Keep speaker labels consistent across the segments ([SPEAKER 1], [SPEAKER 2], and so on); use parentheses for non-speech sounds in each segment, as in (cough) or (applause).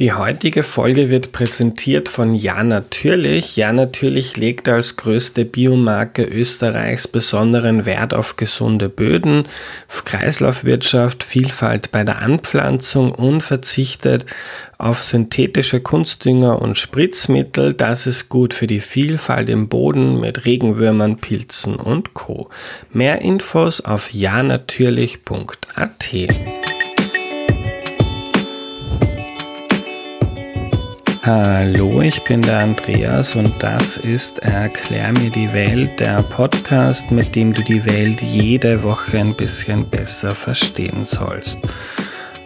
[SPEAKER 1] Die heutige Folge wird präsentiert von Ja Natürlich. Ja Natürlich legt als größte Biomarke Österreichs besonderen Wert auf gesunde Böden, Kreislaufwirtschaft, Vielfalt bei der Anpflanzung und verzichtet auf synthetische Kunstdünger und Spritzmittel. Das ist gut für die Vielfalt im Boden mit Regenwürmern, Pilzen und Co. Mehr Infos auf janatürlich.at. Hallo, ich bin der Andreas und das ist Erklär mir die Welt, der Podcast, mit dem du die Welt jede Woche ein bisschen besser verstehen sollst.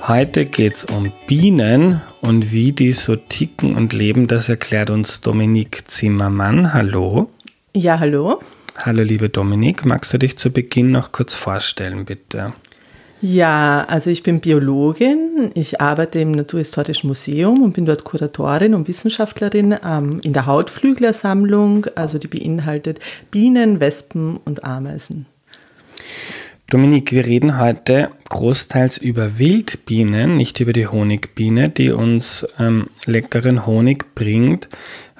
[SPEAKER 1] Heute geht es um Bienen und wie die so ticken und leben, das erklärt uns Dominik Zimmermann. Hallo.
[SPEAKER 2] Ja, hallo.
[SPEAKER 1] Hallo, liebe Dominik. Magst du dich zu Beginn noch kurz vorstellen, bitte?
[SPEAKER 2] Ja, also ich bin Biologin. Ich arbeite im Naturhistorischen Museum und bin dort Kuratorin und Wissenschaftlerin ähm, in der Hautflüglersammlung, also die beinhaltet Bienen, Wespen und Ameisen.
[SPEAKER 1] Dominik, wir reden heute großteils über Wildbienen, nicht über die Honigbiene, die uns ähm, leckeren Honig bringt.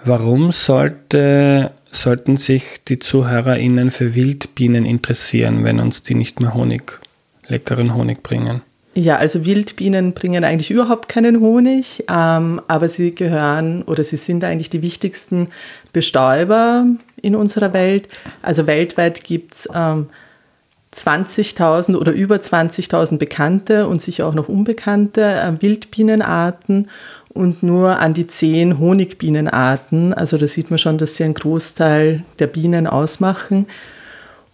[SPEAKER 1] Warum sollte, sollten sich die ZuhörerInnen für Wildbienen interessieren, wenn uns die nicht mehr Honig leckeren Honig bringen?
[SPEAKER 2] Ja, also Wildbienen bringen eigentlich überhaupt keinen Honig, ähm, aber sie gehören oder sie sind eigentlich die wichtigsten Bestäuber in unserer Welt. Also weltweit gibt es ähm, 20.000 oder über 20.000 bekannte und sicher auch noch unbekannte äh, Wildbienenarten und nur an die zehn Honigbienenarten. Also da sieht man schon, dass sie einen Großteil der Bienen ausmachen.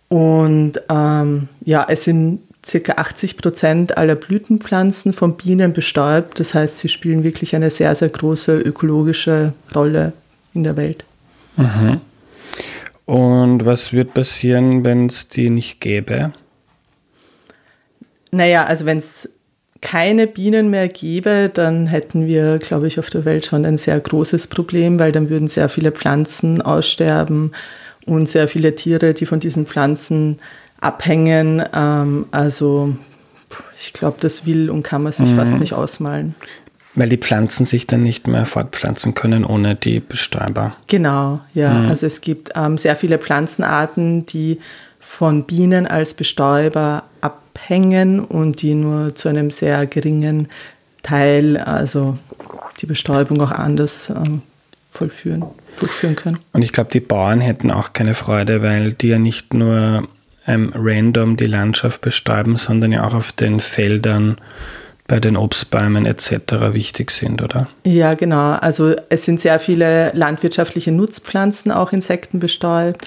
[SPEAKER 2] Und ähm, ja, es sind circa 80 Prozent aller Blütenpflanzen von Bienen bestäubt. Das heißt, sie spielen wirklich eine sehr, sehr große ökologische Rolle in der Welt.
[SPEAKER 1] Mhm. Und was wird passieren, wenn es die nicht gäbe?
[SPEAKER 2] Naja, also wenn es keine Bienen mehr gäbe, dann hätten wir, glaube ich, auf der Welt schon ein sehr großes Problem, weil dann würden sehr viele Pflanzen aussterben und sehr viele Tiere, die von diesen Pflanzen abhängen. Ähm, also ich glaube, das will und kann man sich mhm. fast nicht ausmalen.
[SPEAKER 1] Weil die Pflanzen sich dann nicht mehr fortpflanzen können ohne die Bestäuber.
[SPEAKER 2] Genau, ja. Mhm. Also es gibt ähm, sehr viele Pflanzenarten, die von Bienen als Bestäuber abhängen und die nur zu einem sehr geringen Teil, also die Bestäubung auch anders ähm, vollführen, durchführen können.
[SPEAKER 1] Und ich glaube, die Bauern hätten auch keine Freude, weil die ja nicht nur ähm, random die Landschaft bestäuben, sondern ja auch auf den Feldern bei den Obstbäumen etc. wichtig sind, oder?
[SPEAKER 2] Ja, genau. Also es sind sehr viele landwirtschaftliche Nutzpflanzen auch Insekten bestäubt.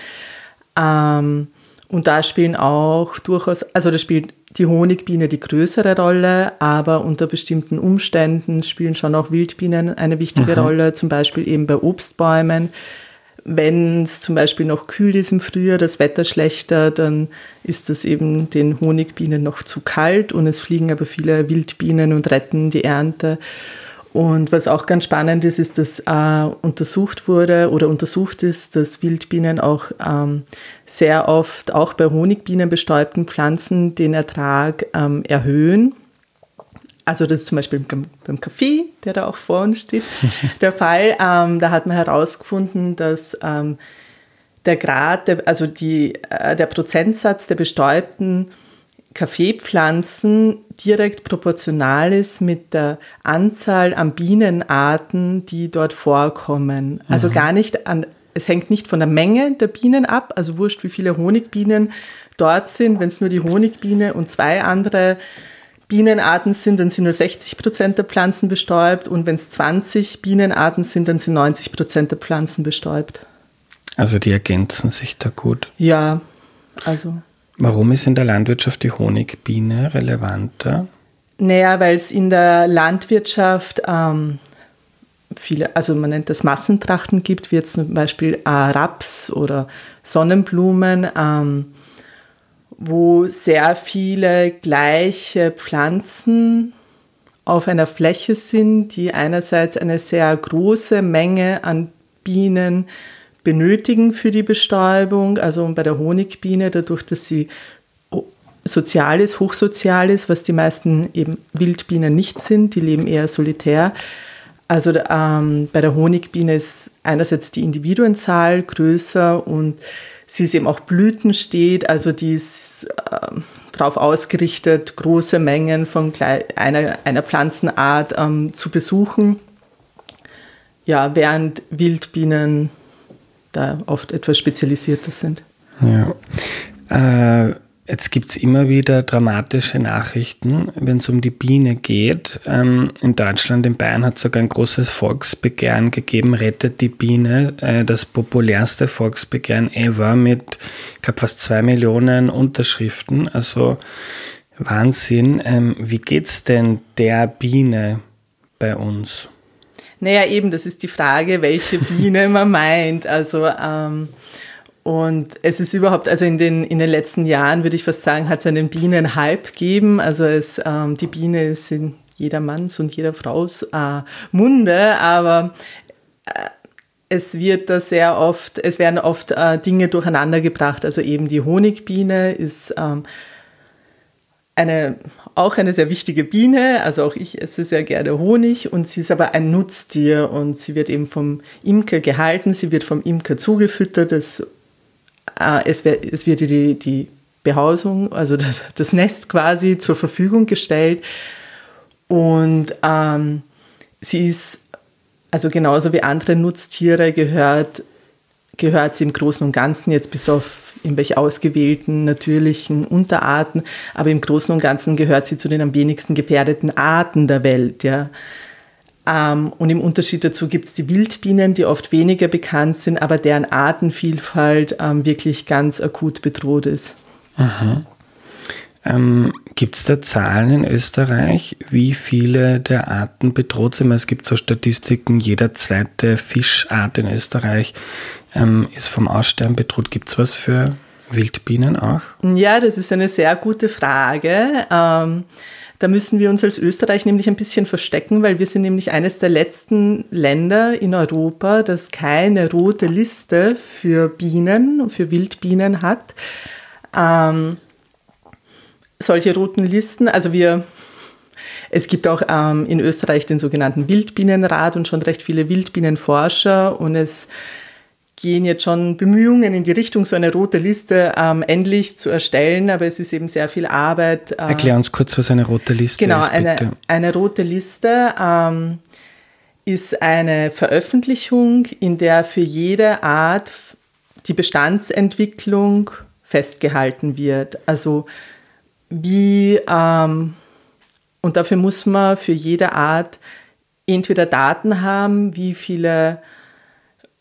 [SPEAKER 2] Ähm, und da spielen auch durchaus, also da spielt die Honigbiene die größere Rolle, aber unter bestimmten Umständen spielen schon auch Wildbienen eine wichtige mhm. Rolle, zum Beispiel eben bei Obstbäumen wenn es zum Beispiel noch kühl ist im Frühjahr, das Wetter schlechter, dann ist das eben den Honigbienen noch zu kalt und es fliegen aber viele Wildbienen und retten die Ernte. Und was auch ganz spannend ist, ist, dass äh, untersucht wurde oder untersucht ist, dass Wildbienen auch ähm, sehr oft auch bei Honigbienen bestäubten Pflanzen den Ertrag ähm, erhöhen. Also das ist zum Beispiel beim Kaffee, der da auch vor uns steht, (laughs) der Fall. Ähm, da hat man herausgefunden, dass ähm, der Grad, der, also die, äh, der Prozentsatz der bestäubten Kaffeepflanzen direkt proportional ist mit der Anzahl an Bienenarten, die dort vorkommen. Also mhm. gar nicht an, es hängt nicht von der Menge der Bienen ab, also wurscht, wie viele Honigbienen dort sind, wenn es nur die Honigbiene und zwei andere Bienenarten sind, dann sind nur 60 Prozent der Pflanzen bestäubt und wenn es 20 Bienenarten sind, dann sind 90 Prozent der Pflanzen bestäubt.
[SPEAKER 1] Also die ergänzen sich da gut.
[SPEAKER 2] Ja, also.
[SPEAKER 1] Warum ist in der Landwirtschaft die Honigbiene relevanter?
[SPEAKER 2] Naja, weil es in der Landwirtschaft ähm, viele, also man nennt das Massentrachten gibt, wie jetzt zum Beispiel äh, Raps oder Sonnenblumen. Ähm, wo sehr viele gleiche Pflanzen auf einer Fläche sind, die einerseits eine sehr große Menge an Bienen benötigen für die Bestäubung, also bei der Honigbiene, dadurch, dass sie sozial ist, hochsozial ist, was die meisten eben Wildbienen nicht sind, die leben eher solitär, Also ähm, bei der Honigbiene ist einerseits die Individuenzahl größer und sie ist eben auch blütensteht, also die ist äh, darauf ausgerichtet, große Mengen von einer, einer Pflanzenart ähm, zu besuchen. Ja, während Wildbienen da oft etwas spezialisierter sind.
[SPEAKER 1] Ja. Äh, Jetzt gibt es immer wieder dramatische Nachrichten, wenn es um die Biene geht. Ähm, in Deutschland, in Bayern hat es sogar ein großes Volksbegehren gegeben, Rettet die Biene, äh, das populärste Volksbegehren ever mit, ich glaube, fast zwei Millionen Unterschriften. Also Wahnsinn. Ähm, wie es denn der Biene bei uns?
[SPEAKER 2] Naja, eben, das ist die Frage, welche Biene (laughs) man meint. Also ähm, und es ist überhaupt, also in den, in den letzten Jahren würde ich fast sagen, hat es einen Bienenhype gegeben. Also es, ähm, die Biene ist in jeder Manns und jeder Frau's äh, Munde, aber äh, es wird da sehr oft, es werden oft äh, Dinge durcheinander gebracht. Also eben die Honigbiene ist ähm, eine, auch eine sehr wichtige Biene, also auch ich esse sehr gerne Honig und sie ist aber ein Nutztier und sie wird eben vom Imker gehalten, sie wird vom Imker zugefüttert, das es, es wird die, die Behausung, also (laughs) das, das Nest quasi zur Verfügung gestellt. Und ähm, sie ist, also genauso wie andere Nutztiere, gehört, gehört sie im Großen und Ganzen jetzt bis auf irgendwelche ausgewählten natürlichen Unterarten, aber im Großen und Ganzen gehört sie zu den am wenigsten gefährdeten Arten der Welt. Ja. Ähm, und im Unterschied dazu gibt es die Wildbienen, die oft weniger bekannt sind, aber deren Artenvielfalt ähm, wirklich ganz akut bedroht ist.
[SPEAKER 1] Ähm, gibt es da Zahlen in Österreich, wie viele der Arten bedroht sind? Es gibt so Statistiken, jeder zweite Fischart in Österreich ähm, ist vom Aussterben bedroht. Gibt es was für Wildbienen auch?
[SPEAKER 2] Ja, das ist eine sehr gute Frage. Ähm, da müssen wir uns als Österreich nämlich ein bisschen verstecken, weil wir sind nämlich eines der letzten Länder in Europa, das keine rote Liste für Bienen, für Wildbienen hat. Ähm, solche roten Listen, also wir es gibt auch ähm, in Österreich den sogenannten Wildbienenrat und schon recht viele Wildbienenforscher und es gehen jetzt schon Bemühungen in die Richtung, so eine rote Liste ähm, endlich zu erstellen, aber es ist eben sehr viel Arbeit.
[SPEAKER 1] Äh, Erklär uns kurz, was eine rote Liste
[SPEAKER 2] genau,
[SPEAKER 1] ist.
[SPEAKER 2] Genau, eine, eine rote Liste ähm, ist eine Veröffentlichung, in der für jede Art die Bestandsentwicklung festgehalten wird. Also wie, ähm, und dafür muss man für jede Art entweder Daten haben, wie viele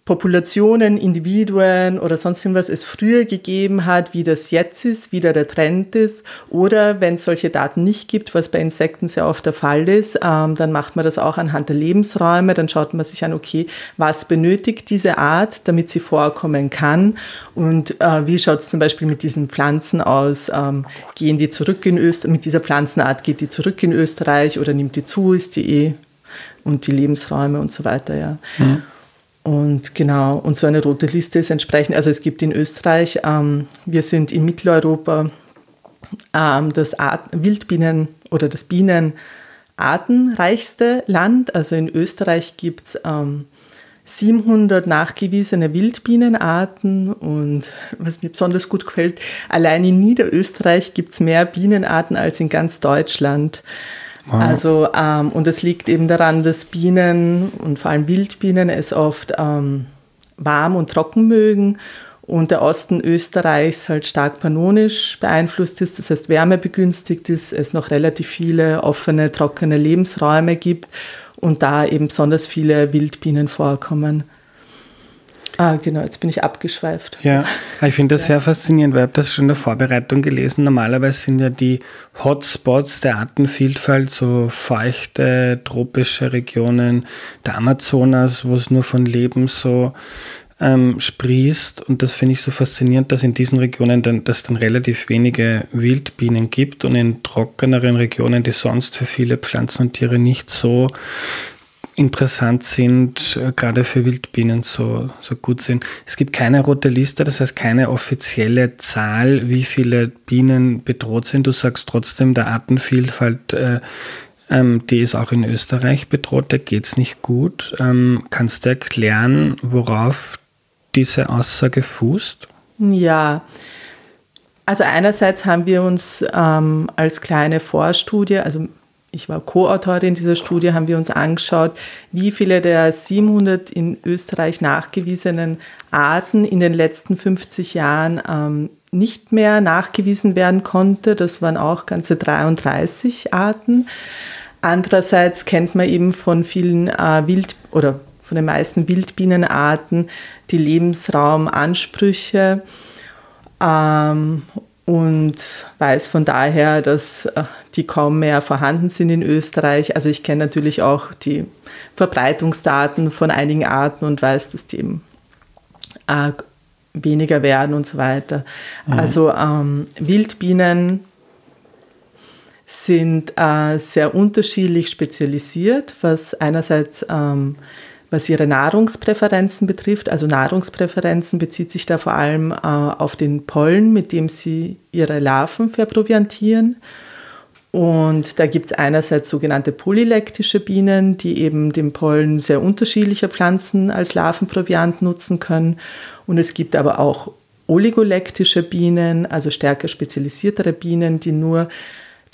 [SPEAKER 2] Populationen, Individuen oder sonst irgendwas es früher gegeben hat, wie das jetzt ist, wie da der Trend ist. Oder wenn es solche Daten nicht gibt, was bei Insekten sehr oft der Fall ist, ähm, dann macht man das auch anhand der Lebensräume. Dann schaut man sich an, okay, was benötigt diese Art, damit sie vorkommen kann. Und äh, wie schaut es zum Beispiel mit diesen Pflanzen aus? Ähm, gehen die zurück in Österreich? Mit dieser Pflanzenart geht die zurück in Österreich oder nimmt die zu? Ist die eh? Und die Lebensräume und so weiter, ja. Mhm. Und genau, und so eine rote Liste ist entsprechend, also es gibt in Österreich, ähm, wir sind in Mitteleuropa ähm, das Art, Wildbienen oder das Bienenartenreichste Land. Also in Österreich gibt es ähm, 700 nachgewiesene Wildbienenarten und was mir besonders gut gefällt, allein in Niederösterreich gibt es mehr Bienenarten als in ganz Deutschland. Wow. Also, ähm, und es liegt eben daran, dass Bienen und vor allem Wildbienen es oft ähm, warm und trocken mögen und der Osten Österreichs halt stark pannonisch beeinflusst ist, das heißt wärmebegünstigt ist, es noch relativ viele offene, trockene Lebensräume gibt und da eben besonders viele Wildbienen vorkommen. Ah, genau, jetzt bin ich abgeschweift.
[SPEAKER 1] Ja, ich finde das ja. sehr faszinierend, weil ich habe das schon in der Vorbereitung gelesen. Normalerweise sind ja die Hotspots der Artenvielfalt so feuchte, tropische Regionen der Amazonas, wo es nur von Leben so ähm, sprießt. Und das finde ich so faszinierend, dass in diesen Regionen dann, dass dann relativ wenige Wildbienen gibt und in trockeneren Regionen, die sonst für viele Pflanzen und Tiere nicht so interessant sind, äh, gerade für Wildbienen so, so gut sind. Es gibt keine rote Liste, das heißt keine offizielle Zahl, wie viele Bienen bedroht sind. Du sagst trotzdem, der Artenvielfalt äh, Ähm, die ist auch in Österreich bedroht, da geht es nicht gut. Ähm, kannst du erklären, worauf diese Aussage fußt?
[SPEAKER 2] Ja, also einerseits haben wir uns ähm, als kleine Vorstudie, also ich war Co-Autorin dieser Studie, haben wir uns angeschaut, wie viele der 700 in Österreich nachgewiesenen Arten in den letzten 50 Jahren ähm, nicht mehr nachgewiesen werden konnte. Das waren auch ganze 33 Arten. Andererseits kennt man eben von vielen äh, Wild- oder von den meisten Wildbienenarten die Lebensraumansprüche ähm, und weiß von daher, dass äh, die kaum mehr vorhanden sind in Österreich. Also ich kenne natürlich auch die Verbreitungsdaten von einigen Arten und weiß, dass die eben äh, weniger werden und so weiter. Mhm. Also ähm, Wildbienen sind äh, sehr unterschiedlich spezialisiert, was einerseits ähm, was ihre Nahrungspräferenzen betrifft. Also Nahrungspräferenzen bezieht sich da vor allem äh, auf den Pollen, mit dem sie ihre Larven verproviantieren. Und da gibt es einerseits sogenannte polylektische Bienen, die eben den Pollen sehr unterschiedlicher Pflanzen als Larvenproviant nutzen können. Und es gibt aber auch oligolektische Bienen, also stärker spezialisiertere Bienen, die nur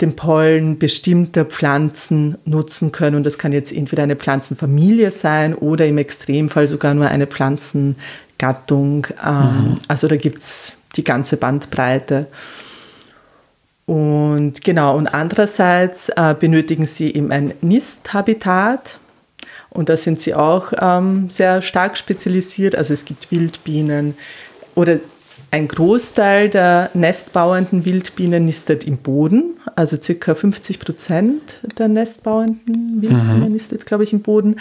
[SPEAKER 2] den Pollen bestimmter Pflanzen nutzen können. Und das kann jetzt entweder eine Pflanzenfamilie sein oder im Extremfall sogar nur eine Pflanzengattung. Ähm, mhm. Also da gibt es die ganze Bandbreite. Und genau, und andererseits äh, benötigen sie eben ein Nisthabitat. Und da sind sie auch ähm, sehr stark spezialisiert. Also es gibt Wildbienen oder ein Großteil der nestbauenden Wildbienen nistet im Boden, also circa 50 Prozent der nestbauenden Wildbienen mhm. nistet, glaube ich, im Boden.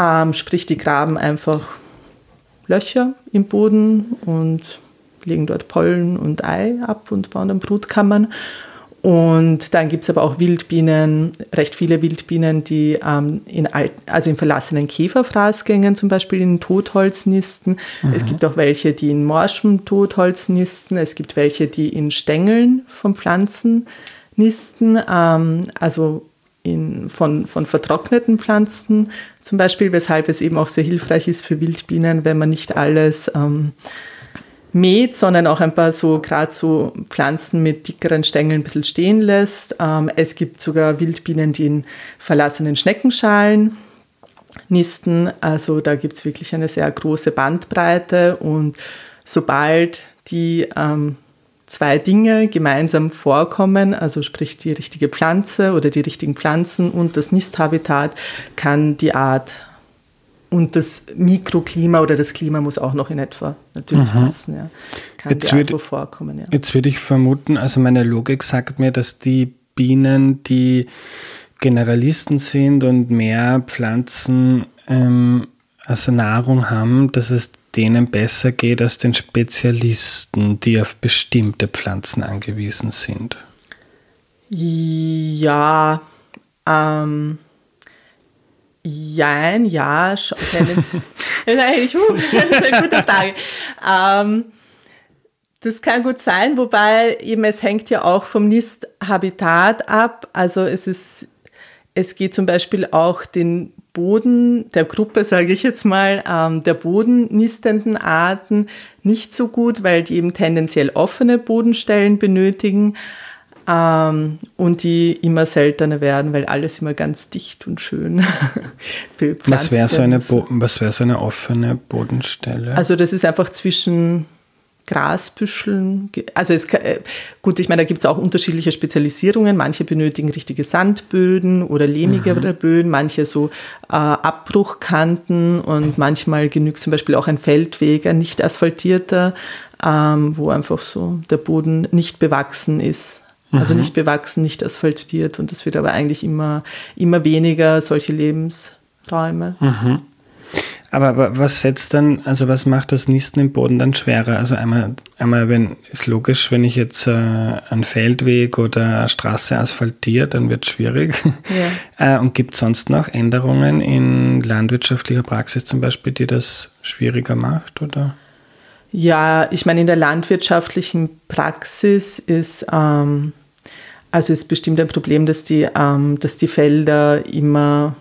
[SPEAKER 2] Ähm, sprich, die graben einfach Löcher im Boden und legen dort Pollen und Ei ab und bauen dann Brutkammern. Und dann gibt es aber auch Wildbienen, recht viele Wildbienen, die ähm, in, alt, also in verlassenen Käferfraßgängen zum Beispiel in Totholz nisten. Mhm. Es gibt auch welche, die in morschem Totholz nisten. Es gibt welche, die in Stängeln von Pflanzen nisten. Ähm, also in, von, von vertrockneten Pflanzen zum Beispiel, weshalb es eben auch sehr hilfreich ist für Wildbienen, wenn man nicht alles ähm, mäht, sondern auch ein paar so gerade so Pflanzen mit dickeren Stängeln ein bisschen stehen lässt. Ähm, es gibt sogar Wildbienen, die in verlassenen Schneckenschalen nisten. Also da gibt es wirklich eine sehr große Bandbreite und sobald die ähm, zwei Dinge gemeinsam vorkommen, also sprich die richtige Pflanze oder die richtigen Pflanzen und das Nisthabitat, kann die Art und das Mikroklima oder das Klima muss auch noch in etwa natürlich mhm. passen. Ja.
[SPEAKER 1] Kann jetzt würde, vorkommen. Ja. Jetzt würde ich vermuten, also meine Logik sagt mir, dass die Bienen, die Generalisten sind und mehr Pflanzen ähm, als Nahrung haben, dass es denen besser geht als den Spezialisten, die auf bestimmte Pflanzen angewiesen sind.
[SPEAKER 2] Ja, ähm, Jein, ja, tendenziell. (laughs) das ist eine gute Frage. Ähm, das kann gut sein, wobei eben es hängt ja auch vom Nisthabitat ab. Also es ist, es geht zum Beispiel auch den Boden der Gruppe, sage ich jetzt mal, ähm, der bodennistenden Arten nicht so gut, weil die eben tendenziell offene Bodenstellen benötigen. Ähm, und die immer seltener werden, weil alles immer ganz dicht und schön (laughs)
[SPEAKER 1] was wäre so, eine was wär so eine offene Bodenstelle?
[SPEAKER 2] Also das ist einfach zwischen Grasbüscheln. Also es, äh, gut, ich meine, da gibt es auch unterschiedliche Spezialisierungen. Manche benötigen richtige Sandböden oder lehmigere mhm. Böden, manche so äh, Abbruchkanten und manchmal genügt zum Beispiel auch ein Feldweg, ein nicht asphaltierter, ähm, wo einfach so der Boden nicht bewachsen ist. Also mhm. nicht bewachsen, nicht asphaltiert und es wird aber eigentlich immer, immer weniger solche Lebensräume.
[SPEAKER 1] Mhm. Aber, aber, was setzt dann, also was macht das Nisten im Boden dann schwerer? Also einmal, einmal wenn, ist logisch, wenn ich jetzt äh, einen Feldweg oder eine Straße asphaltiere, dann wird es schwierig. Ja. (laughs) äh, und gibt es sonst noch Änderungen in landwirtschaftlicher Praxis zum Beispiel, die das schwieriger macht? Oder?
[SPEAKER 2] Ja, ich meine, in der landwirtschaftlichen Praxis ist, ähm, also ist bestimmt ein Problem, dass die, ähm, dass die Felder immer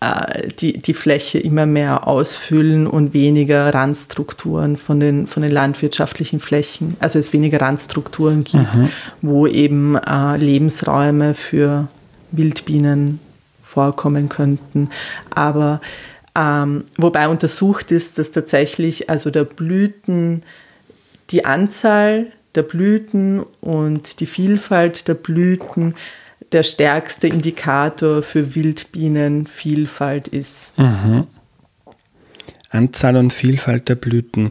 [SPEAKER 2] äh, die, die Fläche immer mehr ausfüllen und weniger Randstrukturen von den, von den landwirtschaftlichen Flächen, also es weniger Randstrukturen gibt, mhm. wo eben äh, Lebensräume für Wildbienen vorkommen könnten. Aber ähm, wobei untersucht ist, dass tatsächlich also der Blüten, die Anzahl der Blüten und die Vielfalt der Blüten der stärkste Indikator für Wildbienenvielfalt ist.
[SPEAKER 1] Mhm. Anzahl und Vielfalt der Blüten.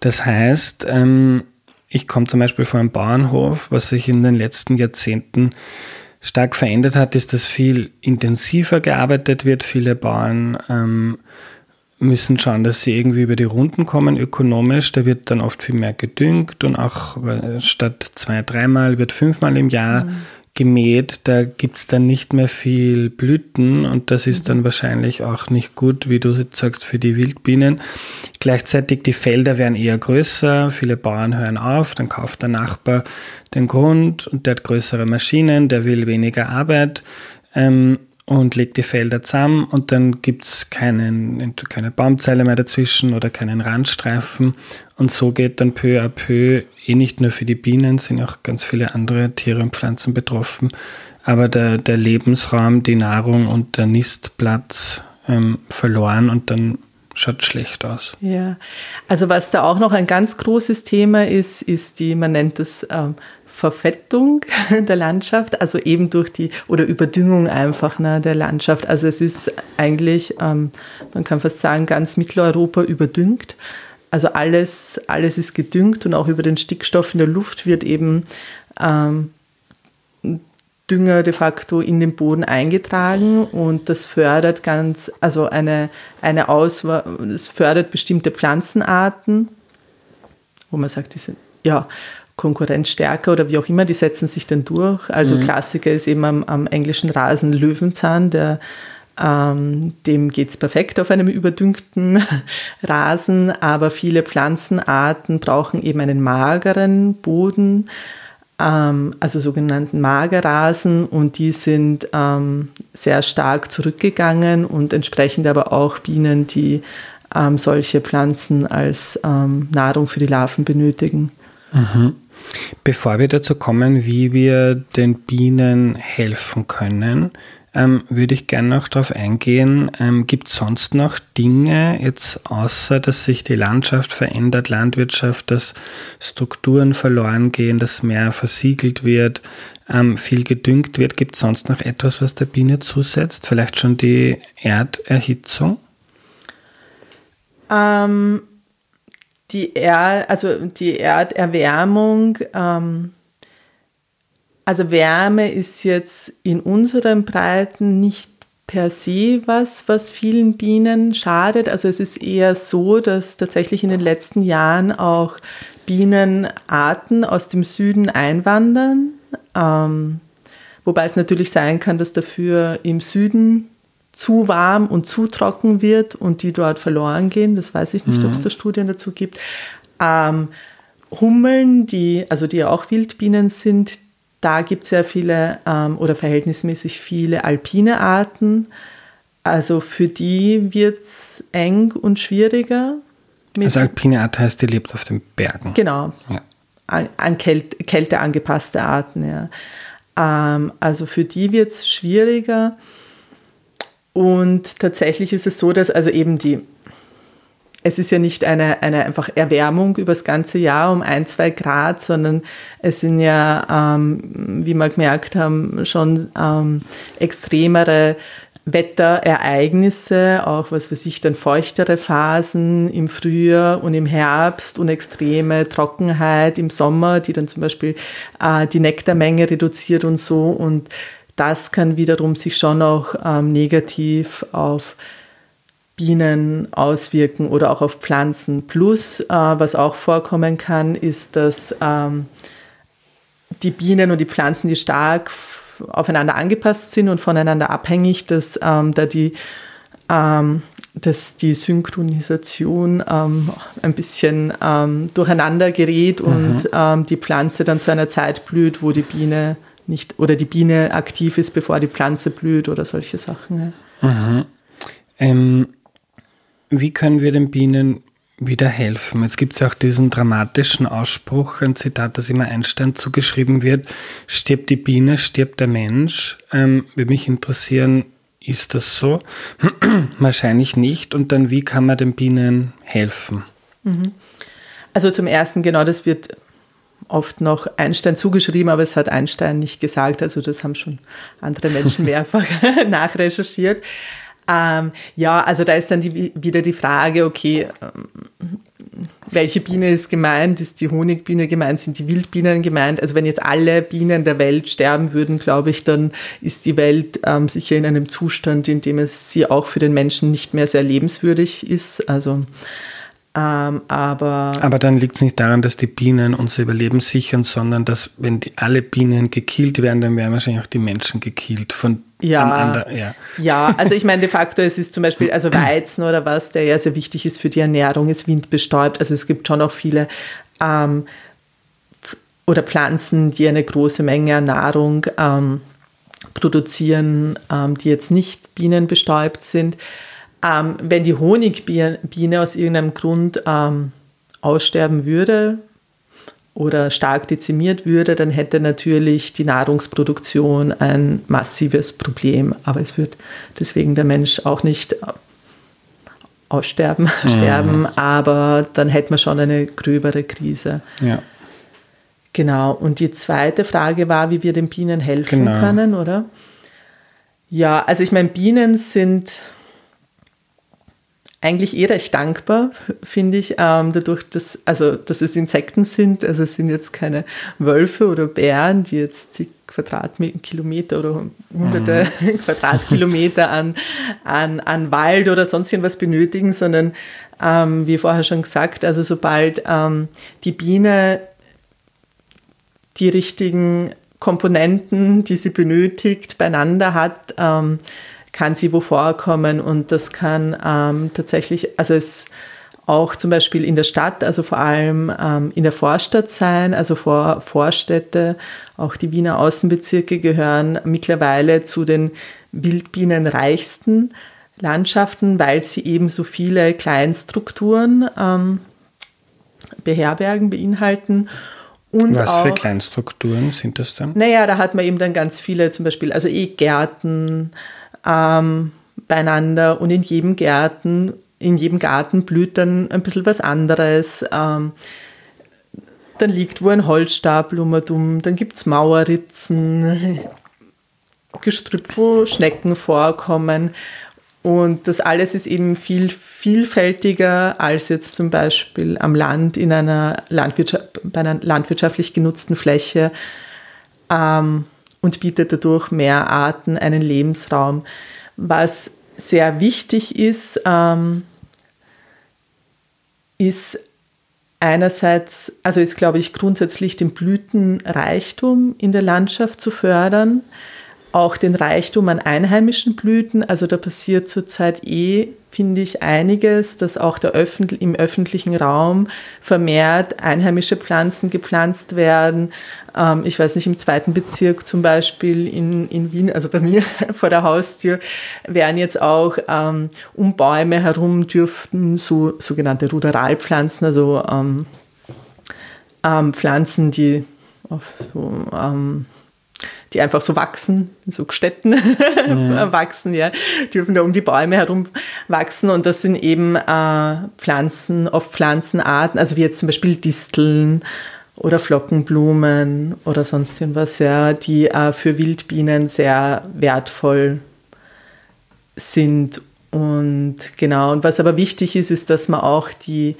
[SPEAKER 1] Das heißt, ähm, ich komme zum Beispiel von einem Bauernhof, was sich in den letzten Jahrzehnten stark verändert hat, ist, dass viel intensiver gearbeitet wird. Viele Bauern ähm, müssen schauen, dass sie irgendwie über die Runden kommen ökonomisch. Da wird dann oft viel mehr gedüngt und auch statt zwei, dreimal wird fünfmal im Jahr mhm. Gemäht. Da gibt es dann nicht mehr viel Blüten und das ist mhm. dann wahrscheinlich auch nicht gut, wie du jetzt sagst, für die Wildbienen. Gleichzeitig die Felder werden eher größer, viele Bauern hören auf, dann kauft der Nachbar den Grund und der hat größere Maschinen, der will weniger Arbeit. Ähm, und legt die Felder zusammen und dann gibt es keine Baumzeile mehr dazwischen oder keinen Randstreifen. Und so geht dann peu à peu, eh nicht nur für die Bienen, sind auch ganz viele andere Tiere und Pflanzen betroffen, aber der, der Lebensraum, die Nahrung und der Nistplatz ähm, verloren und dann schaut schlecht aus.
[SPEAKER 2] Ja, also was da auch noch ein ganz großes Thema ist, ist die, man nennt es ähm, Verfettung (laughs) der Landschaft, also eben durch die, oder Überdüngung einfach ne, der Landschaft. Also es ist eigentlich, ähm, man kann fast sagen, ganz Mitteleuropa überdüngt. Also alles, alles ist gedüngt und auch über den Stickstoff in der Luft wird eben ähm, Dünger de facto in den Boden eingetragen und das fördert ganz, also eine, eine Auswahl, es fördert bestimmte Pflanzenarten, wo man sagt, die sind, ja, konkurrenzstärker oder wie auch immer, die setzen sich dann durch. Also mhm. Klassiker ist eben am, am englischen Rasen Löwenzahn, der ähm, dem geht es perfekt auf einem überdüngten (laughs) Rasen, aber viele Pflanzenarten brauchen eben einen mageren Boden, ähm, also sogenannten Magerrasen, und die sind ähm, sehr stark zurückgegangen und entsprechend aber auch Bienen, die ähm, solche Pflanzen als ähm, Nahrung für die Larven benötigen.
[SPEAKER 1] Mhm. Bevor wir dazu kommen, wie wir den Bienen helfen können, ähm, würde ich gerne noch darauf eingehen, ähm, gibt es sonst noch Dinge, jetzt außer dass sich die Landschaft verändert, Landwirtschaft, dass Strukturen verloren gehen, dass mehr versiegelt wird, ähm, viel gedüngt wird, gibt es sonst noch etwas, was der Biene zusetzt? Vielleicht schon die Erderhitzung?
[SPEAKER 2] Ähm, die, er also die Erderwärmung, ähm, also Wärme ist jetzt in unseren Breiten nicht per se was, was vielen Bienen schadet. Also es ist eher so, dass tatsächlich in den letzten Jahren auch Bienenarten aus dem Süden einwandern. Ähm, wobei es natürlich sein kann, dass dafür im Süden zu warm und zu trocken wird und die dort verloren gehen. Das weiß ich nicht, mhm. ob es da Studien dazu gibt. Ähm, Hummeln, die, also die ja auch Wildbienen sind, da gibt es ja viele ähm, oder verhältnismäßig viele alpine Arten. Also für die wird es eng und schwieriger.
[SPEAKER 1] Also alpine Art heißt, die lebt auf den Bergen.
[SPEAKER 2] Genau. Ja. An, an Kälte, Kälte angepasste Arten, ja. Ähm, also für die wird es schwieriger. Und tatsächlich ist es so, dass also eben die, es ist ja nicht eine, eine einfach Erwärmung über das ganze Jahr um ein, zwei Grad, sondern es sind ja, ähm, wie wir gemerkt haben, schon ähm, extremere Wetterereignisse, auch was weiß ich, dann feuchtere Phasen im Frühjahr und im Herbst und extreme Trockenheit im Sommer, die dann zum Beispiel äh, die Nektarmenge reduziert und so. Und das kann wiederum sich schon auch ähm, negativ auf Bienen auswirken oder auch auf Pflanzen. Plus, äh, was auch vorkommen kann, ist, dass ähm, die Bienen und die Pflanzen, die stark aufeinander angepasst sind und voneinander abhängig, dass ähm, da die, ähm, dass die Synchronisation ähm, ein bisschen ähm, durcheinander gerät und mhm. ähm, die Pflanze dann zu einer Zeit blüht, wo die Biene nicht oder die Biene aktiv ist, bevor die Pflanze blüht oder solche Sachen.
[SPEAKER 1] Ja. Ähm, wie können wir den Bienen wieder helfen? Jetzt gibt es ja auch diesen dramatischen Ausspruch, ein Zitat, das immer Einstein zugeschrieben wird: Stirbt die Biene, stirbt der Mensch. Ähm, würde mich interessieren, ist das so? (clears throat) Wahrscheinlich nicht. Und dann, wie kann man den Bienen helfen?
[SPEAKER 2] Mhm. Also zum Ersten, genau, das wird oft noch Einstein zugeschrieben, aber es hat Einstein nicht gesagt. Also das haben schon andere Menschen (laughs) mehrfach (laughs) nachrecherchiert. Ähm, ja, also da ist dann die, wieder die Frage, okay, ähm, welche Biene ist gemeint? Ist die Honigbiene gemeint? Sind die Wildbienen gemeint? Also wenn jetzt alle Bienen der Welt sterben würden, glaube ich, dann ist die Welt ähm, sicher in einem Zustand, in dem es sie auch für den Menschen nicht mehr sehr lebenswürdig ist. Also ähm, aber,
[SPEAKER 1] aber dann liegt es nicht daran, dass die Bienen unser Überleben sichern, sondern dass, wenn die, alle Bienen gekillt werden, dann werden wahrscheinlich auch die Menschen gekillt. Von
[SPEAKER 2] ja, an, an ja. ja, also ich meine, de facto, es ist zum Beispiel, also Weizen oder was, der ja sehr wichtig ist für die Ernährung, ist windbestäubt. Also es gibt schon auch viele ähm, oder Pflanzen, die eine große Menge an Nahrung ähm, produzieren, ähm, die jetzt nicht bienenbestäubt sind. Ähm, wenn die Honigbiene aus irgendeinem Grund ähm, aussterben würde oder stark dezimiert würde, dann hätte natürlich die Nahrungsproduktion ein massives Problem. Aber es wird deswegen der Mensch auch nicht aussterben, (laughs) mhm. sterben, aber dann hätte man schon eine gröbere Krise.
[SPEAKER 1] Ja.
[SPEAKER 2] Genau. Und die zweite Frage war, wie wir den Bienen helfen genau. können, oder? Ja, also ich meine, Bienen sind eigentlich eh recht dankbar, finde ich, ähm, dadurch, dass, also, dass es Insekten sind. Also es sind jetzt keine Wölfe oder Bären, die jetzt zig Quadratkilometer oder hunderte mhm. (laughs) Quadratkilometer an, an, an Wald oder sonst irgendwas benötigen, sondern ähm, wie vorher schon gesagt, also sobald ähm, die Biene die richtigen Komponenten, die sie benötigt, beieinander hat, ähm, kann sie wo vorkommen und das kann ähm, tatsächlich, also es auch zum Beispiel in der Stadt, also vor allem ähm, in der Vorstadt sein, also vor Vorstädte, auch die Wiener Außenbezirke gehören mittlerweile zu den wildbienenreichsten Landschaften, weil sie eben so viele Kleinstrukturen ähm, beherbergen, beinhalten.
[SPEAKER 1] Und Was auch, für Kleinstrukturen sind das dann?
[SPEAKER 2] Naja, da hat man eben dann ganz viele, zum Beispiel, also E-Gärten, ähm, beieinander und in jedem Garten, in jedem Garten blüht dann ein bisschen was anderes. Ähm, dann liegt wo ein Holzstapel um und um, dann gibt es Mauerritzen, (laughs) Gestrüpp, wo Schnecken vorkommen. Und das alles ist eben viel vielfältiger als jetzt zum Beispiel am Land in einer, Landwirtschaft, bei einer landwirtschaftlich genutzten Fläche. Ähm, und bietet dadurch mehr Arten einen Lebensraum. Was sehr wichtig ist, ähm, ist einerseits, also ist, glaube ich, grundsätzlich den Blütenreichtum in der Landschaft zu fördern, auch den Reichtum an einheimischen Blüten. Also da passiert zurzeit eh finde ich einiges, dass auch Öffentlich im öffentlichen Raum vermehrt einheimische Pflanzen gepflanzt werden. Ähm, ich weiß nicht, im zweiten Bezirk zum Beispiel in, in Wien, also bei mir (laughs) vor der Haustür, werden jetzt auch ähm, um Bäume herum dürften so sogenannte Ruderalpflanzen, also ähm, ähm Pflanzen, die auf so ähm, die einfach so wachsen, so Städten ja. (laughs) wachsen, ja, dürfen da um die Bäume herum wachsen und das sind eben äh, Pflanzen, oft Pflanzenarten, also wie jetzt zum Beispiel Disteln oder Flockenblumen oder sonst irgendwas, ja, die äh, für Wildbienen sehr wertvoll sind. Und genau, und was aber wichtig ist, ist, dass man auch die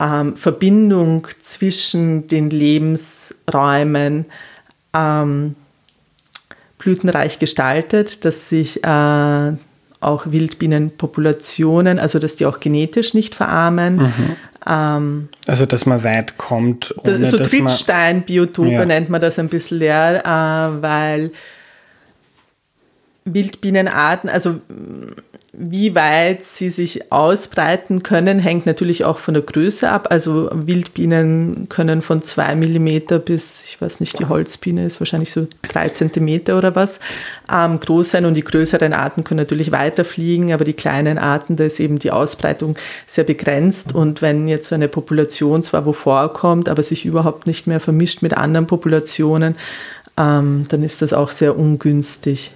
[SPEAKER 2] ähm, Verbindung zwischen den Lebensräumen ähm, blütenreich gestaltet, dass sich äh, auch Wildbienenpopulationen, also dass die auch genetisch nicht verarmen. Mhm.
[SPEAKER 1] Ähm, also dass man weit kommt.
[SPEAKER 2] Ohne, so Trittsteinbiotope ja. nennt man das ein bisschen, ja, äh, weil Wildbienenarten, also wie weit sie sich ausbreiten können, hängt natürlich auch von der Größe ab. Also Wildbienen können von zwei Millimeter bis, ich weiß nicht, die Holzbiene ist wahrscheinlich so drei Zentimeter oder was, ähm, groß sein. Und die größeren Arten können natürlich weiter fliegen, aber die kleinen Arten, da ist eben die Ausbreitung sehr begrenzt. Und wenn jetzt so eine Population zwar wo vorkommt, aber sich überhaupt nicht mehr vermischt mit anderen Populationen, ähm, dann ist das auch sehr ungünstig.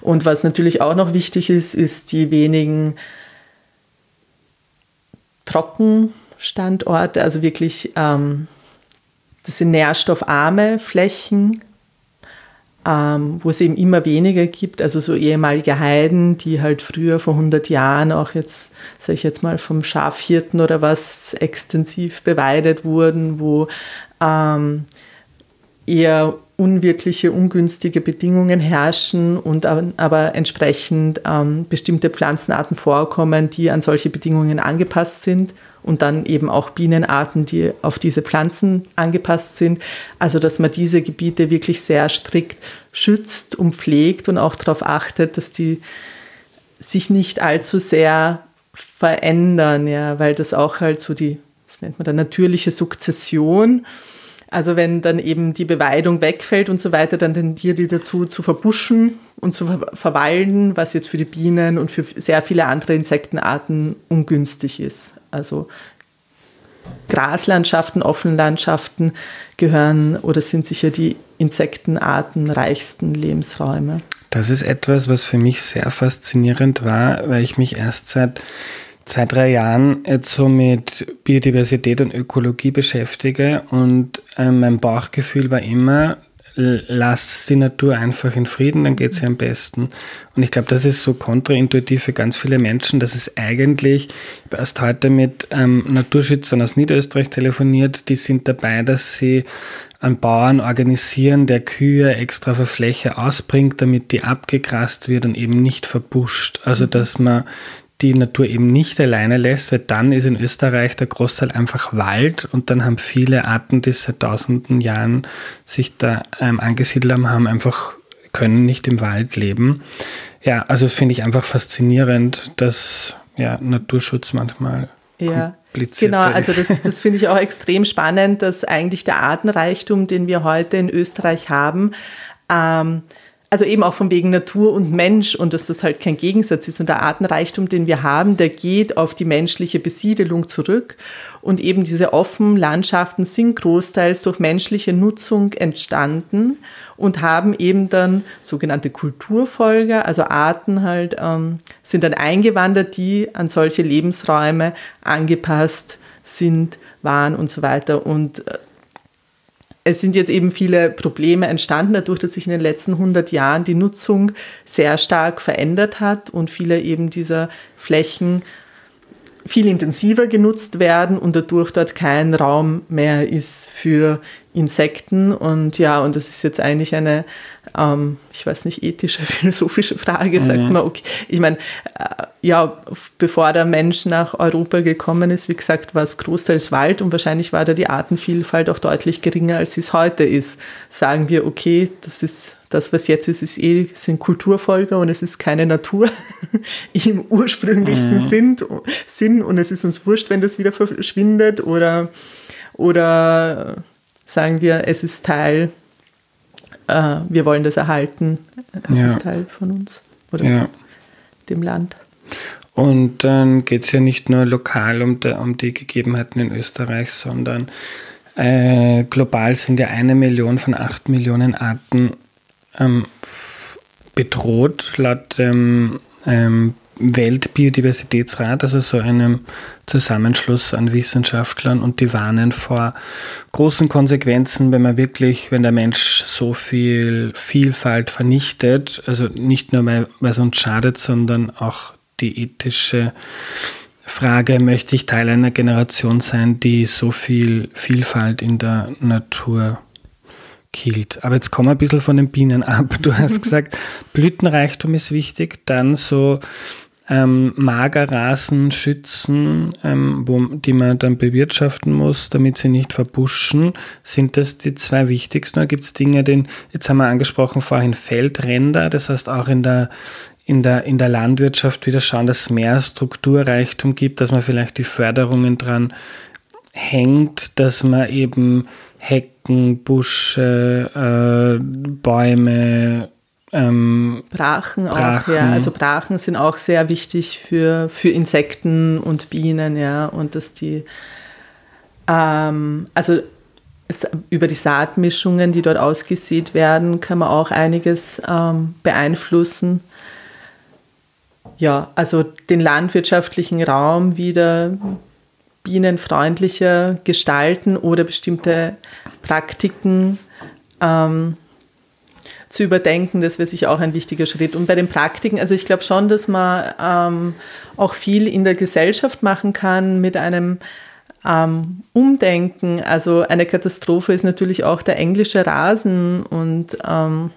[SPEAKER 2] Und was natürlich auch noch wichtig ist, ist die wenigen Trockenstandorte, also wirklich, ähm, das sind nährstoffarme Flächen, ähm, wo es eben immer weniger gibt, also so ehemalige Heiden, die halt früher vor 100 Jahren auch jetzt, sage ich jetzt mal, vom Schafhirten oder was extensiv beweidet wurden, wo ähm, eher unwirkliche, ungünstige Bedingungen herrschen und aber entsprechend ähm, bestimmte Pflanzenarten vorkommen, die an solche Bedingungen angepasst sind und dann eben auch Bienenarten, die auf diese Pflanzen angepasst sind. Also dass man diese Gebiete wirklich sehr strikt schützt und pflegt und auch darauf achtet, dass die sich nicht allzu sehr verändern, ja, weil das auch halt so die, das nennt man dann natürliche Sukzession also wenn dann eben die Beweidung wegfällt und so weiter, dann tendieren die dazu zu verbuschen und zu verwalden, was jetzt für die Bienen und für sehr viele andere Insektenarten ungünstig ist. Also Graslandschaften, Offenlandschaften gehören oder sind sicher die insektenartenreichsten Lebensräume.
[SPEAKER 1] Das ist etwas, was für mich sehr faszinierend war, weil ich mich erst seit zwei, drei Jahren jetzt so mit Biodiversität und Ökologie beschäftige und äh, mein Bauchgefühl war immer, lass die Natur einfach in Frieden, dann geht ihr am besten. Und ich glaube, das ist so kontraintuitiv für ganz viele Menschen, dass es eigentlich, ich habe erst heute mit ähm, Naturschützern aus Niederösterreich telefoniert, die sind dabei, dass sie einen Bauern organisieren, der Kühe extra für Fläche ausbringt, damit die abgegrast wird und eben nicht verbuscht. Also, dass man die Natur eben nicht alleine lässt, weil dann ist in Österreich der Großteil einfach Wald und dann haben viele Arten, die seit tausenden Jahren sich da ähm, angesiedelt haben, haben einfach können nicht im Wald leben. Ja, also finde ich einfach faszinierend, dass ja, Naturschutz manchmal
[SPEAKER 2] ja. Genau, also das, das finde ich auch extrem spannend, dass eigentlich der Artenreichtum, den wir heute in Österreich haben, ähm, also eben auch von wegen Natur und Mensch und dass das halt kein Gegensatz ist. Und der Artenreichtum, den wir haben, der geht auf die menschliche Besiedelung zurück. Und eben diese offenen Landschaften sind großteils durch menschliche Nutzung entstanden und haben eben dann sogenannte Kulturfolger, also Arten halt, ähm, sind dann eingewandert, die an solche Lebensräume angepasst sind, waren und so weiter. Und äh, es sind jetzt eben viele Probleme entstanden, dadurch, dass sich in den letzten 100 Jahren die Nutzung sehr stark verändert hat und viele eben dieser Flächen viel intensiver genutzt werden und dadurch dort kein Raum mehr ist für Insekten. Und ja, und das ist jetzt eigentlich eine, ähm, ich weiß nicht, ethische, (laughs) philosophische Frage, sagt mhm. man, okay. Ich meine, äh, ja, bevor der Mensch nach Europa gekommen ist, wie gesagt, war es großteils Wald und wahrscheinlich war da die Artenvielfalt auch deutlich geringer, als sie es heute ist. Sagen wir, okay, das ist das, was jetzt ist, ist eh, sind Kulturfolger und es ist keine Natur (laughs) im ursprünglichsten mhm. Sinn, Sinn und es ist uns wurscht, wenn das wieder verschwindet oder, oder sagen wir, es ist Teil, äh, wir wollen das erhalten, es ja. ist Teil von uns oder ja. dem Land.
[SPEAKER 1] Und dann geht es ja nicht nur lokal um, de, um, die Gegebenheiten in Österreich, sondern äh, global sind ja eine Million von acht Millionen Arten ähm, bedroht, laut dem ähm, Weltbiodiversitätsrat, also so einem Zusammenschluss an Wissenschaftlern und die warnen vor großen Konsequenzen, wenn man wirklich, wenn der Mensch so viel Vielfalt vernichtet, also nicht nur, weil, weil es uns schadet, sondern auch die ethische Frage, möchte ich Teil einer Generation sein, die so viel Vielfalt in der Natur killt. Aber jetzt kommen wir ein bisschen von den Bienen ab. Du hast (laughs) gesagt, Blütenreichtum ist wichtig, dann so ähm, Magerrasen schützen, ähm, wo, die man dann bewirtschaften muss, damit sie nicht verbuschen. Sind das die zwei wichtigsten? Oder gibt es Dinge, den, jetzt haben wir angesprochen vorhin Feldränder, das heißt auch in der in der, in der Landwirtschaft wieder schauen, dass es mehr Strukturreichtum gibt, dass man vielleicht die Förderungen dran hängt, dass man eben Hecken, Busche, äh, Bäume, ähm,
[SPEAKER 2] Brachen, Brachen, auch, ja. Also Brachen sind auch sehr wichtig für, für Insekten und Bienen, ja. Und dass die, ähm, also über die Saatmischungen, die dort ausgesät werden, kann man auch einiges ähm, beeinflussen. Ja, also den landwirtschaftlichen Raum wieder bienenfreundlicher gestalten oder bestimmte Praktiken ähm, zu überdenken, das wäre sicher auch ein wichtiger Schritt. Und bei den Praktiken, also ich glaube schon, dass man ähm, auch viel in der Gesellschaft machen kann mit einem ähm, Umdenken. Also eine Katastrophe ist natürlich auch der englische Rasen und ähm,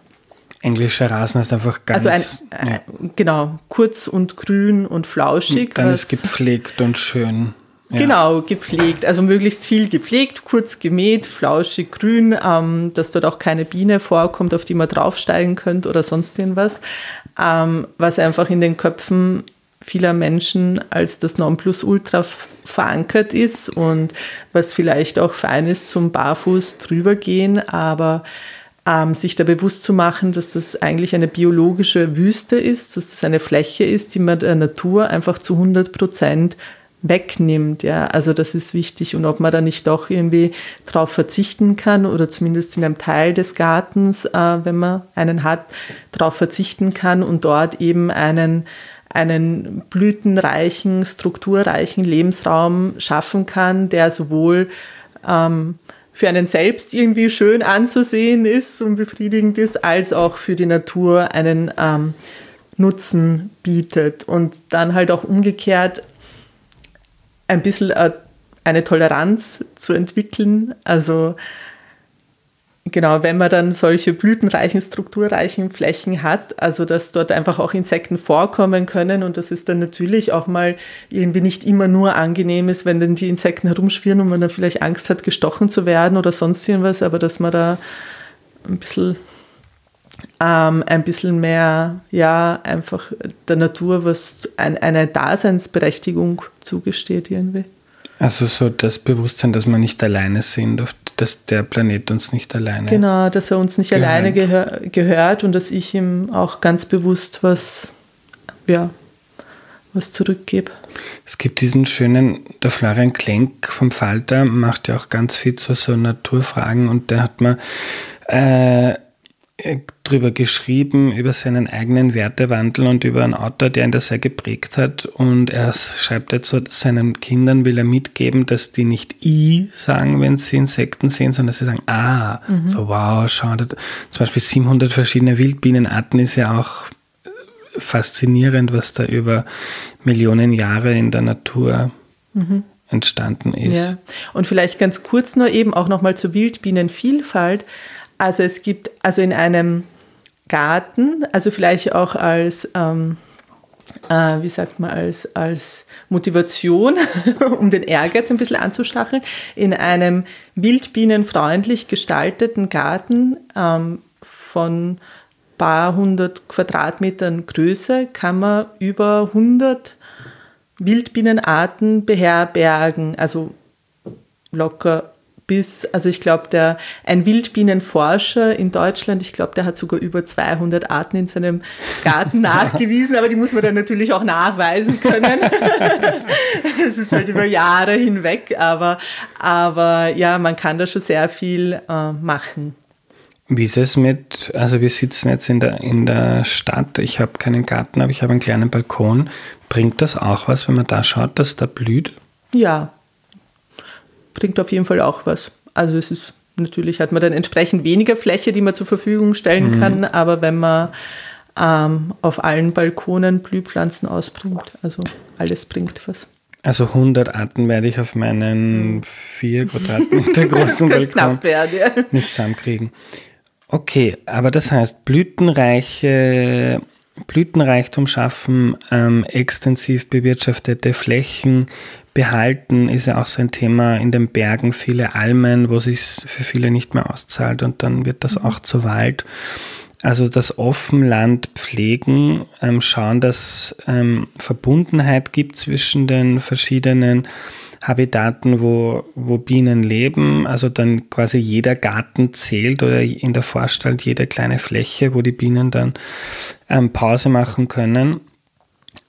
[SPEAKER 1] Englischer Rasen ist einfach ganz. Also
[SPEAKER 2] ein, ja. genau, kurz und grün und flauschig.
[SPEAKER 1] Und dann ist gepflegt und schön.
[SPEAKER 2] Ja. Genau, gepflegt. Also möglichst viel gepflegt, kurz gemäht, flauschig, grün, ähm, dass dort auch keine Biene vorkommt, auf die man draufsteigen könnte oder sonst irgendwas. Ähm, was einfach in den Köpfen vieler Menschen als das Nonplusultra verankert ist und was vielleicht auch fein ist zum Barfuß drüber gehen, aber ähm, sich da bewusst zu machen, dass das eigentlich eine biologische Wüste ist, dass das eine Fläche ist, die man der Natur einfach zu 100 Prozent wegnimmt. Ja, also das ist wichtig und ob man da nicht doch irgendwie darauf verzichten kann oder zumindest in einem Teil des Gartens, äh, wenn man einen hat, darauf verzichten kann und dort eben einen einen blütenreichen, strukturreichen Lebensraum schaffen kann, der sowohl ähm, für einen selbst irgendwie schön anzusehen ist und befriedigend ist, als auch für die Natur einen ähm, Nutzen bietet. Und dann halt auch umgekehrt ein bisschen äh, eine Toleranz zu entwickeln. Also genau, wenn man dann solche blütenreichen, strukturreichen Flächen hat, also dass dort einfach auch Insekten vorkommen können und dass es dann natürlich auch mal irgendwie nicht immer nur angenehm ist, wenn dann die Insekten herumschwirren und man dann vielleicht Angst hat, gestochen zu werden oder sonst irgendwas, aber dass man da ein bisschen ähm, ein bisschen mehr, ja, einfach der Natur was ein, eine Daseinsberechtigung zugesteht irgendwie.
[SPEAKER 1] Also so das Bewusstsein, dass wir nicht alleine sind, dass der Planet uns nicht alleine
[SPEAKER 2] Genau, dass er uns nicht gehört. alleine gehör, gehört und dass ich ihm auch ganz bewusst was, ja, was zurückgebe.
[SPEAKER 1] Es gibt diesen schönen, der Florian Klenk vom Falter macht ja auch ganz viel zu so Naturfragen und der hat mir äh, drüber geschrieben, über seinen eigenen Wertewandel und über einen Autor, der ihn da sehr geprägt hat. Und er schreibt jetzt so, seinen Kindern will er mitgeben, dass die nicht I sagen, wenn sie Insekten sehen, sondern dass sie sagen Ah. Mhm. So, wow, schau. Zum Beispiel 700 verschiedene Wildbienenarten ist ja auch faszinierend, was da über Millionen Jahre in der Natur mhm. entstanden ist. Ja.
[SPEAKER 2] Und vielleicht ganz kurz nur eben auch nochmal zur Wildbienenvielfalt. Also es gibt also in einem Garten, also vielleicht auch als, ähm, äh, wie sagt man, als, als Motivation, (laughs) um den Ehrgeiz ein bisschen anzustacheln, in einem wildbienenfreundlich gestalteten Garten ähm, von paar hundert Quadratmetern Größe kann man über 100 Wildbienenarten beherbergen, also locker bis, also ich glaube, der ein Wildbienenforscher in Deutschland, ich glaube, der hat sogar über 200 Arten in seinem Garten (laughs) nachgewiesen, aber die muss man dann natürlich auch nachweisen können. (laughs) Es ist halt über Jahre hinweg, aber, aber ja, man kann da schon sehr viel äh, machen.
[SPEAKER 1] Wie ist es mit, also wir sitzen jetzt in der, in der Stadt, ich habe keinen Garten, aber ich habe einen kleinen Balkon. Bringt das auch was, wenn man da schaut, dass da blüht?
[SPEAKER 2] Ja, bringt auf jeden Fall auch was. Also es ist natürlich hat man dann entsprechend weniger Fläche, die man zur Verfügung stellen mhm. kann, aber wenn man ähm, auf allen Balkonen Blühpflanzen ausbringt, also alles bringt was.
[SPEAKER 1] Also 100 Arten werde ich auf meinen 4 (laughs) Quadratmeter großen Balkon werden, ja. nicht zusammenkriegen. Okay, aber das heißt, blütenreiche Blütenreichtum schaffen, ähm, extensiv bewirtschaftete Flächen behalten, ist ja auch so ein Thema in den Bergen, viele Almen, wo sich für viele nicht mehr auszahlt und dann wird das mhm. auch zu Wald. Also das Offenland pflegen, ähm, schauen, dass ähm, Verbundenheit gibt zwischen den verschiedenen Habitaten, wo, wo Bienen leben. Also dann quasi jeder Garten zählt oder in der Vorstadt jede kleine Fläche, wo die Bienen dann ähm, Pause machen können.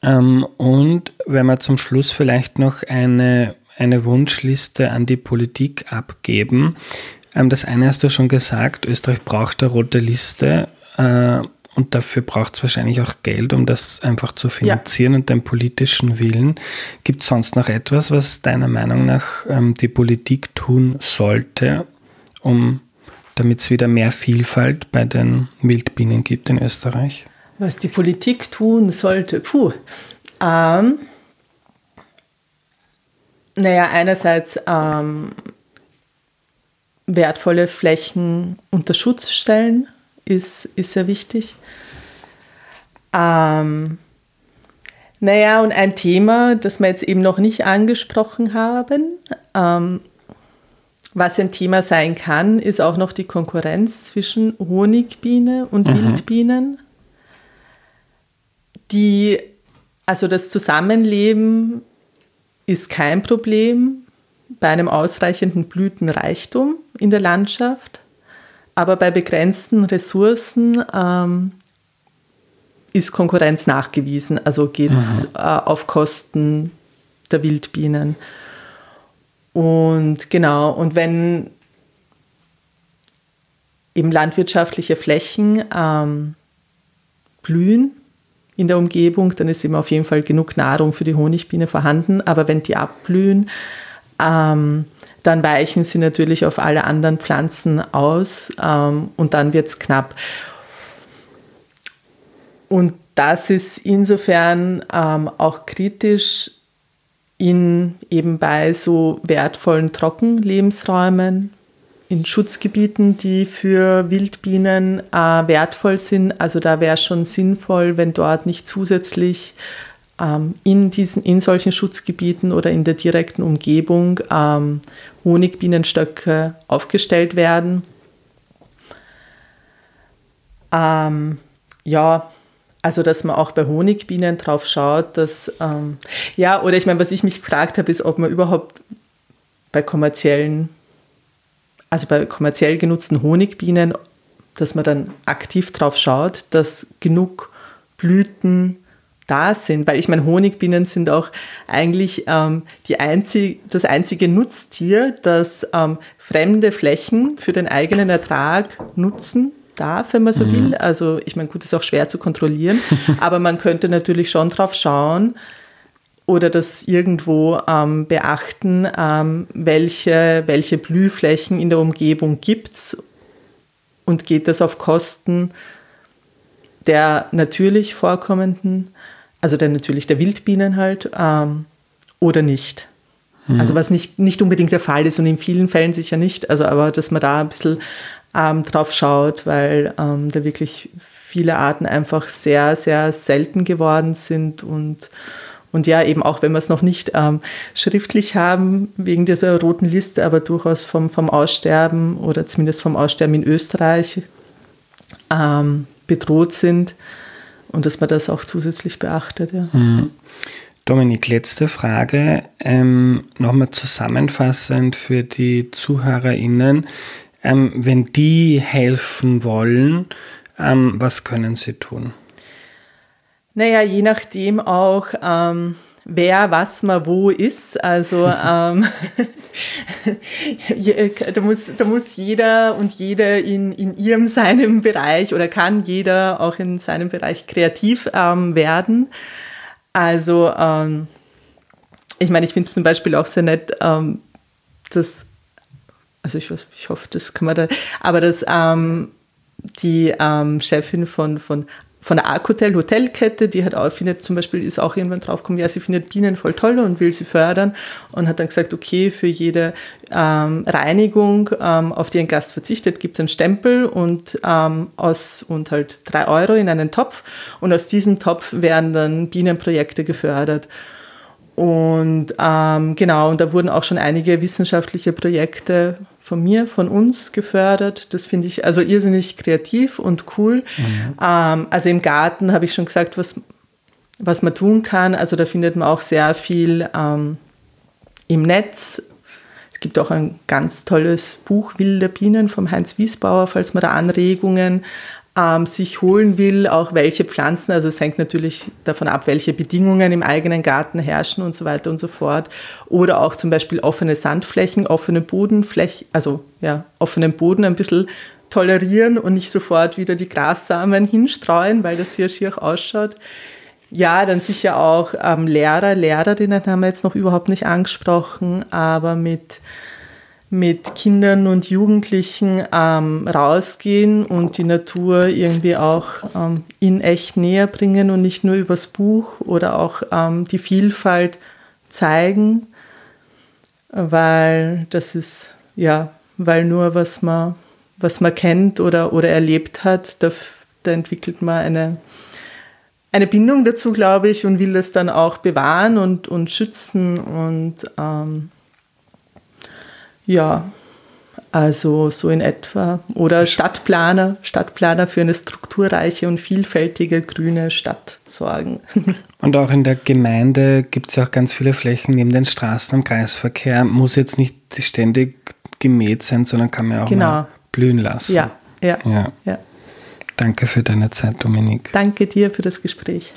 [SPEAKER 1] Ähm, und wenn wir zum Schluss vielleicht noch eine, eine Wunschliste an die Politik abgeben. Ähm, das eine hast du schon gesagt, Österreich braucht eine rote Liste äh, und dafür braucht es wahrscheinlich auch Geld, um das einfach zu finanzieren ja. und den politischen Willen. Gibt es sonst noch etwas, was deiner Meinung nach ähm, die Politik tun sollte, um damit es wieder mehr Vielfalt bei den Wildbienen gibt in Österreich?
[SPEAKER 2] Was die Politik tun sollte? Puh. Ähm, naja, einerseits ähm, wertvolle Flächen unter Schutz stellen ist, ist sehr wichtig. Ähm, naja, und ein Thema, das wir jetzt eben noch nicht angesprochen haben, ähm, was ein Thema sein kann, ist auch noch die Konkurrenz zwischen Honigbiene und mhm. Wildbienen. Die, also das Zusammenleben ist kein Problem bei einem ausreichenden Blütenreichtum in der Landschaft. Aber bei begrenzten Ressourcen ähm, ist Konkurrenz nachgewiesen. Also geht es äh, auf Kosten der Wildbienen. Und genau, und wenn eben landwirtschaftliche Flächen ähm, blühen in der Umgebung, dann ist eben auf jeden Fall genug Nahrung für die Honigbiene vorhanden. Aber wenn die abblühen, ähm, dann weichen sie natürlich auf alle anderen Pflanzen aus ähm, und dann wird es knapp. Und das ist insofern ähm, auch kritisch in eben bei so wertvollen Trockenlebensräumen, in Schutzgebieten, die für Wildbienen äh, wertvoll sind. Also da wäre schon sinnvoll, wenn dort nicht zusätzlich ähm, in, diesen, in solchen Schutzgebieten oder in der direkten Umgebung ähm, Honigbienenstöcke aufgestellt werden. Ähm, ja, also dass man auch bei Honigbienen drauf schaut, dass, ähm, ja, oder ich meine, was ich mich gefragt habe, ist, ob man überhaupt bei kommerziellen, also bei kommerziell genutzten Honigbienen, dass man dann aktiv drauf schaut, dass genug Blüten da sind, weil ich meine, Honigbienen sind auch eigentlich ähm, die einzig, das einzige Nutztier, das ähm, fremde Flächen für den eigenen Ertrag nutzen darf, wenn man so mhm. will. Also ich meine, gut, ist auch schwer zu kontrollieren, (laughs) aber man könnte natürlich schon drauf schauen oder das irgendwo ähm, beachten, ähm, welche, welche Blühflächen in der Umgebung gibt es und geht das auf Kosten der natürlich vorkommenden also dann natürlich der Wildbienen halt, ähm, oder nicht. Mhm. Also was nicht, nicht unbedingt der Fall ist und in vielen Fällen sicher nicht, also aber dass man da ein bisschen ähm, drauf schaut, weil ähm, da wirklich viele Arten einfach sehr, sehr selten geworden sind und und ja, eben auch wenn wir es noch nicht ähm, schriftlich haben, wegen dieser roten Liste, aber durchaus vom, vom Aussterben oder zumindest vom Aussterben in Österreich ähm, bedroht sind, und dass man das auch zusätzlich beachtet. Ja. Mhm.
[SPEAKER 1] Dominik, letzte Frage. Ähm, Nochmal zusammenfassend für die ZuhörerInnen. Ähm, wenn die helfen wollen, ähm, was können sie tun?
[SPEAKER 2] Naja, je nachdem auch, ähm, wer, was man wo ist. Also (laughs) ähm, (laughs) da, muss, da muss jeder und jede in, in ihrem, seinem Bereich oder kann jeder auch in seinem Bereich kreativ ähm, werden. Also ähm, ich meine, ich finde es zum Beispiel auch sehr nett, ähm, dass, also ich, ich hoffe, das kann man da, aber dass ähm, die ähm, Chefin von, von von der Arc-Hotel Hotelkette, die hat auch, findet zum Beispiel, ist auch irgendwann draufgekommen, ja, sie findet Bienen voll toll und will sie fördern und hat dann gesagt, okay, für jede ähm, Reinigung, ähm, auf die ein Gast verzichtet, gibt es einen Stempel und, ähm, aus, und halt drei Euro in einen Topf und aus diesem Topf werden dann Bienenprojekte gefördert. Und ähm, genau, und da wurden auch schon einige wissenschaftliche Projekte von mir, von uns gefördert. Das finde ich also irrsinnig kreativ und cool. Mhm. Ähm, also im Garten habe ich schon gesagt, was, was man tun kann. Also da findet man auch sehr viel ähm, im Netz. Es gibt auch ein ganz tolles Buch Wilde Bienen vom Heinz Wiesbauer, falls man da Anregungen ähm, sich holen will, auch welche Pflanzen, also es hängt natürlich davon ab, welche Bedingungen im eigenen Garten herrschen und so weiter und so fort. Oder auch zum Beispiel offene Sandflächen, offene Bodenflächen, also ja, offenen Boden ein bisschen tolerieren und nicht sofort wieder die Grassamen hinstreuen, weil das hier schier ausschaut. Ja, dann sicher auch ähm, Lehrer, Lehrerinnen haben wir jetzt noch überhaupt nicht angesprochen, aber mit mit Kindern und Jugendlichen ähm, rausgehen und die Natur irgendwie auch ähm, in echt näher bringen und nicht nur übers Buch oder auch ähm, die Vielfalt zeigen, weil das ist, ja, weil nur was man, was man kennt oder, oder erlebt hat, da, da entwickelt man eine, eine Bindung dazu, glaube ich, und will das dann auch bewahren und, und schützen und ähm, ja, also so in etwa. Oder Stadtplaner, Stadtplaner für eine strukturreiche und vielfältige grüne Stadt sorgen. (laughs)
[SPEAKER 1] Und auch in der Gemeinde gibt es auch ganz viele Flächen neben den Straßen im Kreisverkehr. Muss jetzt nicht ständig gemäht sein, sondern kann man auch genau. mal blühen lassen.
[SPEAKER 2] Ja, ja, ja.
[SPEAKER 1] ja. Danke für deine Zeit, Dominik.
[SPEAKER 2] Danke dir für das Gespräch.